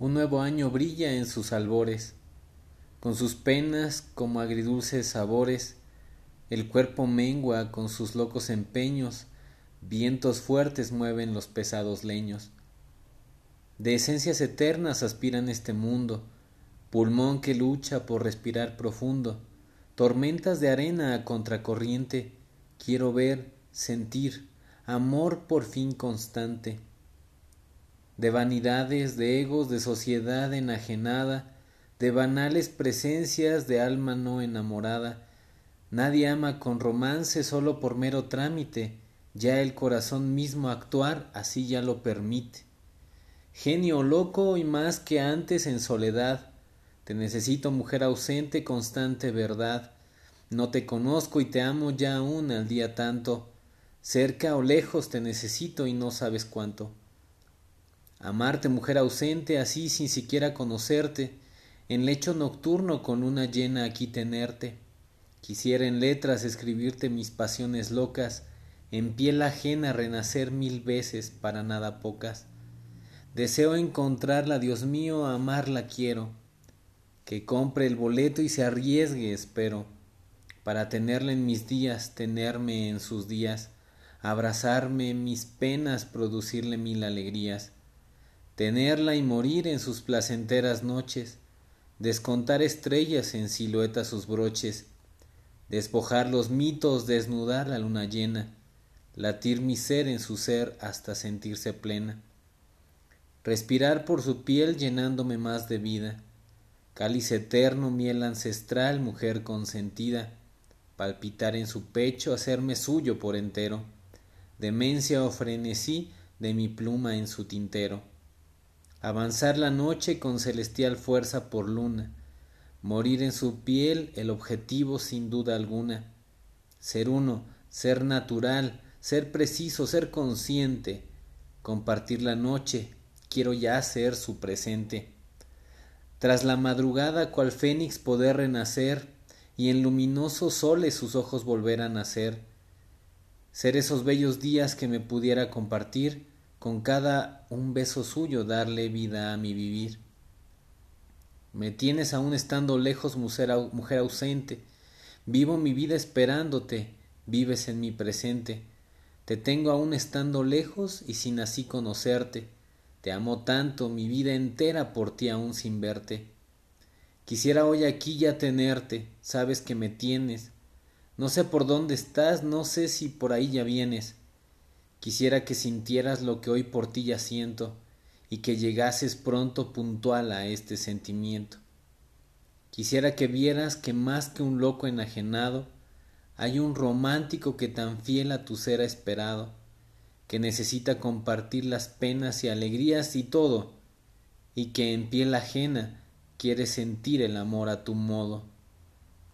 Un nuevo año brilla en sus albores, con sus penas como agridulces sabores, el cuerpo mengua con sus locos empeños, vientos fuertes mueven los pesados leños. De esencias eternas aspiran este mundo, pulmón que lucha por respirar profundo, tormentas de arena a contracorriente, quiero ver, sentir, amor por fin constante. De vanidades, de egos, de sociedad enajenada, de banales presencias de alma no enamorada, nadie ama con romance solo por mero trámite, ya el corazón mismo actuar así ya lo permite genio loco y más que antes en soledad. Te necesito, mujer ausente, constante verdad. No te conozco y te amo ya aún al día tanto. Cerca o lejos te necesito y no sabes cuánto. Amarte, mujer ausente, así sin siquiera conocerte, en lecho nocturno con luna llena aquí tenerte. Quisiera en letras escribirte mis pasiones locas, en piel ajena renacer mil veces para nada pocas. Deseo encontrarla, Dios mío, amarla quiero. Que compre el boleto y se arriesgue, espero, para tenerla en mis días, tenerme en sus días, abrazarme mis penas, producirle mil alegrías, tenerla y morir en sus placenteras noches, descontar estrellas en silueta sus broches, despojar los mitos, desnudar la luna llena, latir mi ser en su ser hasta sentirse plena respirar por su piel llenándome más de vida, cáliz eterno, miel ancestral, mujer consentida, palpitar en su pecho, hacerme suyo por entero, demencia o frenesí de mi pluma en su tintero, avanzar la noche con celestial fuerza por luna, morir en su piel el objetivo sin duda alguna, ser uno, ser natural, ser preciso, ser consciente, compartir la noche, quiero ya ser su presente. Tras la madrugada, cual fénix poder renacer, y en luminosos soles sus ojos volver a nacer. Ser esos bellos días que me pudiera compartir, con cada un beso suyo darle vida a mi vivir. Me tienes aún estando lejos, mujer, ausente, vivo mi vida esperándote, vives en mi presente. Te tengo aún estando lejos y sin así conocerte te amo tanto, mi vida entera por ti aún sin verte. Quisiera hoy aquí ya tenerte, sabes que me tienes. No sé por dónde estás, no sé si por ahí ya vienes. Quisiera que sintieras lo que hoy por ti ya siento, y que llegases pronto puntual a este sentimiento. Quisiera que vieras que más que un loco enajenado, hay un romántico que tan fiel a tu ser ha esperado, que necesita compartir las penas y alegrías y todo, y que en piel ajena quiere sentir el amor a tu modo.